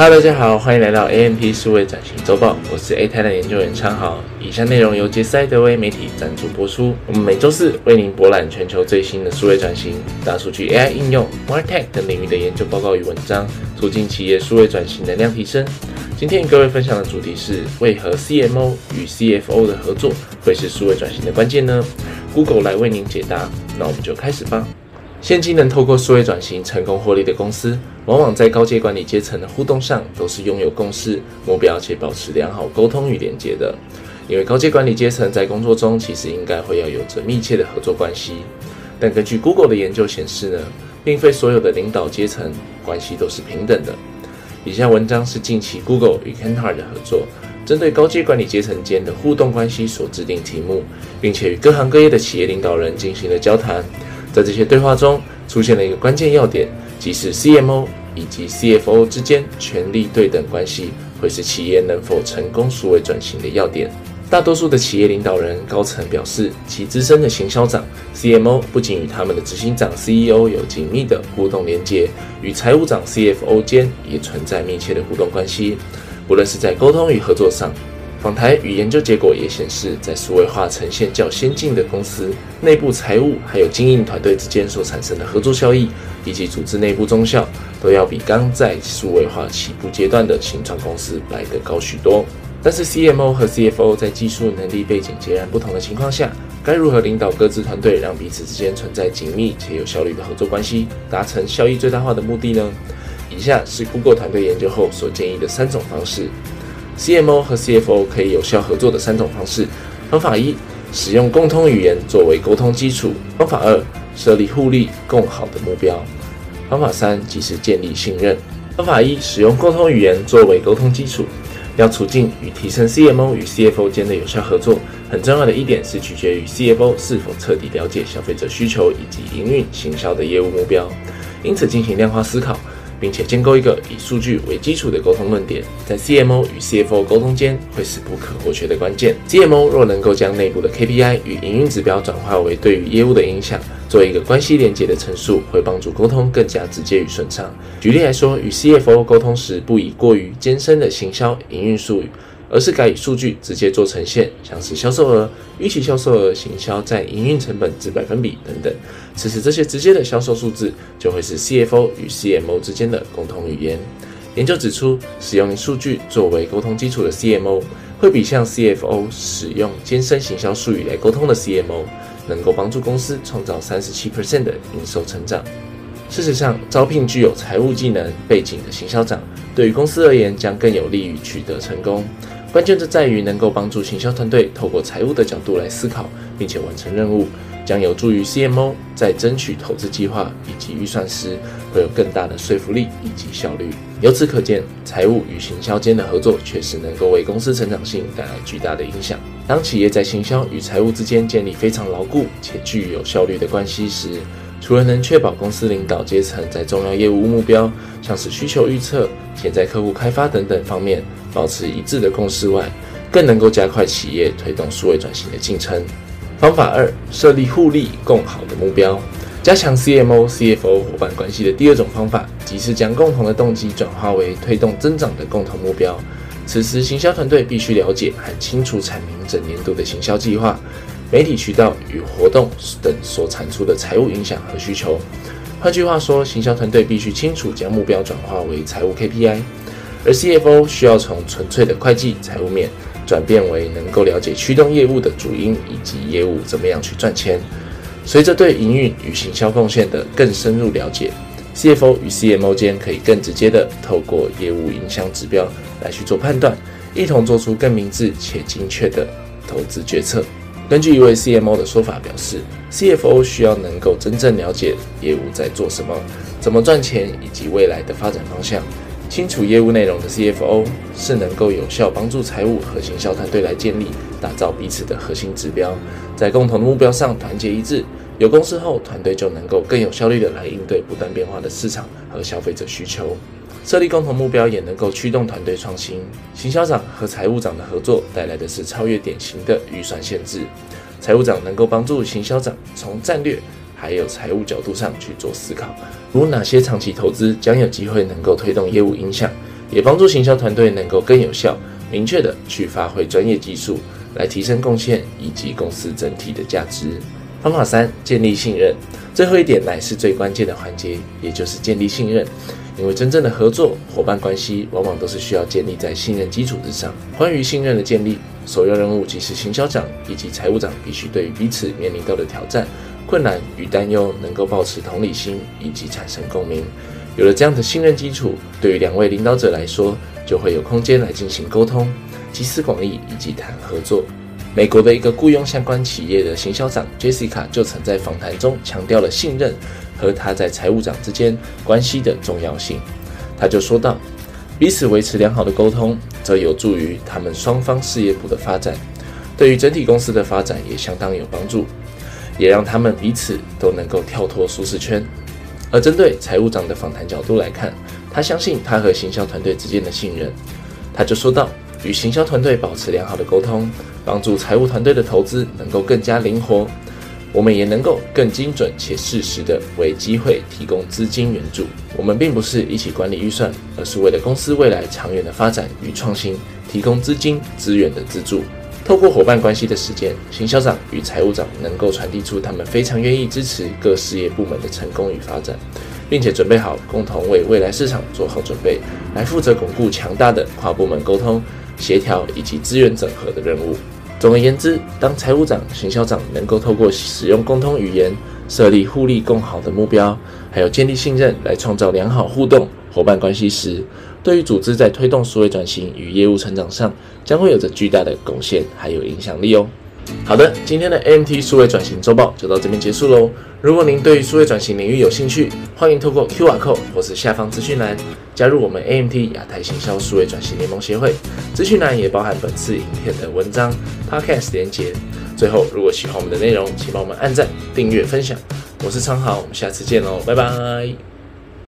Hello，大家好，欢迎来到 AMP 数位转型周报，我是 A 台的研究员昌豪。以下内容由杰斯艾德威媒体赞助播出。我们每周四为您博览全球最新的数位转型、大数据、AI 应用、MarTech 等领域的研究报告与文章，促进企业数位转型能量提升。今天与各位分享的主题是：为何 CMO 与 CFO 的合作会是数位转型的关键呢？Google 来为您解答。那我们就开始吧。现今能透过数位转型成功获利的公司，往往在高阶管理阶层的互动上都是拥有共识、目标且保持良好沟通与连接的。因为高阶管理阶层在工作中其实应该会要有着密切的合作关系。但根据 Google 的研究显示呢，并非所有的领导阶层关系都是平等的。以下文章是近期 Google 与 Kantar 的合作，针对高阶管理阶层间的互动关系所制定题目，并且与各行各业的企业领导人进行了交谈。在这些对话中，出现了一个关键要点，即是 CMO 以及 CFO 之间权力对等关系，会是企业能否成功数位转型的要点。大多数的企业领导人高层表示，其资深的行销长 CMO 不仅与他们的执行长 CEO 有紧密的互动连接，与财务长 CFO 间也存在密切的互动关系，不论是在沟通与合作上。访谈与研究结果也显示，在数位化呈现较先进的公司，内部财务还有经营团队之间所产生的合作效益，以及组织内部中效，都要比刚在数位化起步阶段的新创公司来得高许多。但是，CMO 和 CFO 在技术能力背景截然不同的情况下，该如何领导各自团队，让彼此之间存在紧密且有效率的合作关系，达成效益最大化的目的呢？以下是 Google 团队研究后所建议的三种方式。CMO 和 CFO 可以有效合作的三种方式：方法一，使用共通语言作为沟通基础；方法二，设立互利共好的目标；方法三，及时建立信任。方法一，使用共通语言作为沟通基础。要促进与提升 CMO 与 CFO 间的有效合作，很重要的一点是取决于 CFO 是否彻底了解消费者需求以及营运行销的业务目标，因此进行量化思考。并且建构一个以数据为基础的沟通论点，在 CMO 与 CFO 沟通间会是不可或缺的关键。CMO 若能够将内部的 KPI 与营运指标转化为对于业务的影响，做一个关系连接的陈述，会帮助沟通更加直接与顺畅。举例来说，与 CFO 沟通时，不以过于艰深的行销营运术语。而是改以数据直接做呈现，像是销售额、预期销售额、行销占营运成本之百分比等等。此时这些直接的销售数字就会是 CFO 与 CMO 之间的共同语言。研究指出，使用数据作为沟通基础的 CMO，会比向 CFO 使用艰深行销术语来沟通的 CMO，能够帮助公司创造三十七 percent 的营收成长。事实上，招聘具有财务技能背景的行销长，对于公司而言将更有利于取得成功。关键就在于能够帮助行销团队透过财务的角度来思考，并且完成任务，将有助于 CMO 在争取投资计划以及预算时会有更大的说服力以及效率。由此可见，财务与行销间的合作确实能够为公司成长性带来巨大的影响。当企业在行销与财务之间建立非常牢固且具有效率的关系时，除了能确保公司领导阶层在重要业务目标，像是需求预测、潜在客户开发等等方面保持一致的共识外，更能够加快企业推动数位转型的进程。方法二：设立互利共好的目标，加强 CMO、CFO 伙伴关系的第二种方法，即是将共同的动机转化为推动增长的共同目标。此时，行销团队必须了解和清楚阐明整年度的行销计划。媒体渠道与活动等所产出的财务影响和需求。换句话说，行销团队必须清楚将目标转化为财务 KPI，而 CFO 需要从纯粹的会计财务面转变为能够了解驱动业务的主因以及业务怎么样去赚钱。随着对营运与行销贡献的更深入了解，CFO 与 CMO 间可以更直接的透过业务影响指标来去做判断，一同做出更明智且精确的投资决策。根据一位 CMO 的说法表示，CFO 需要能够真正了解业务在做什么、怎么赚钱以及未来的发展方向。清楚业务内容的 CFO 是能够有效帮助财务和行销团队来建立、打造彼此的核心指标，在共同的目标上团结一致。有公司后，团队就能够更有效率的来应对不断变化的市场和消费者需求。设立共同目标也能够驱动团队创新。行销长和财务长的合作带来的是超越典型的预算限制。财务长能够帮助行销长从战略还有财务角度上去做思考，如哪些长期投资将有机会能够推动业务影响，也帮助行销团队能够更有效、明确的去发挥专业技术，来提升贡献以及公司整体的价值。方法三：建立信任。最后一点乃是最关键的环节，也就是建立信任。因为真正的合作伙伴关系，往往都是需要建立在信任基础之上。关于信任的建立，首要任务即是行销长以及财务长必须对于彼此面临到的挑战、困难与担忧，能够保持同理心以及产生共鸣。有了这样的信任基础，对于两位领导者来说，就会有空间来进行沟通、集思广益以及谈合作。美国的一个雇佣相关企业的行销长 Jessica 就曾在访谈中强调了信任和他在财务长之间关系的重要性。他就说道：“彼此维持良好的沟通，则有助于他们双方事业部的发展，对于整体公司的发展也相当有帮助，也让他们彼此都能够跳脱舒适圈。”而针对财务长的访谈角度来看，他相信他和行销团队之间的信任。他就说道。与行销团队保持良好的沟通，帮助财务团队的投资能够更加灵活，我们也能够更精准且适时的为机会提供资金援助。我们并不是一起管理预算，而是为了公司未来长远的发展与创新提供资金资源的资助。透过伙伴关系的实践，行销长与财务长能够传递出他们非常愿意支持各事业部门的成功与发展，并且准备好共同为未来市场做好准备，来负责巩固强大的跨部门沟通。协调以及资源整合的任务。总而言之，当财务长、行销长能够透过使用共通语言、设立互利共好的目标，还有建立信任，来创造良好互动伙伴关系时，对于组织在推动数位转型与业务成长上，将会有着巨大的贡献还有影响力哦。好的，今天的 AMT 数位转型周报就到这边结束喽。如果您对于数位转型领域有兴趣，欢迎透过 QR code 或是下方资讯栏加入我们 AMT 亚太行销数位转型联盟协会。资讯栏也包含本次影片的文章、Podcast 连结。最后，如果喜欢我们的内容，请帮我们按赞、订阅、分享。我是昌豪，我们下次见喽，拜拜。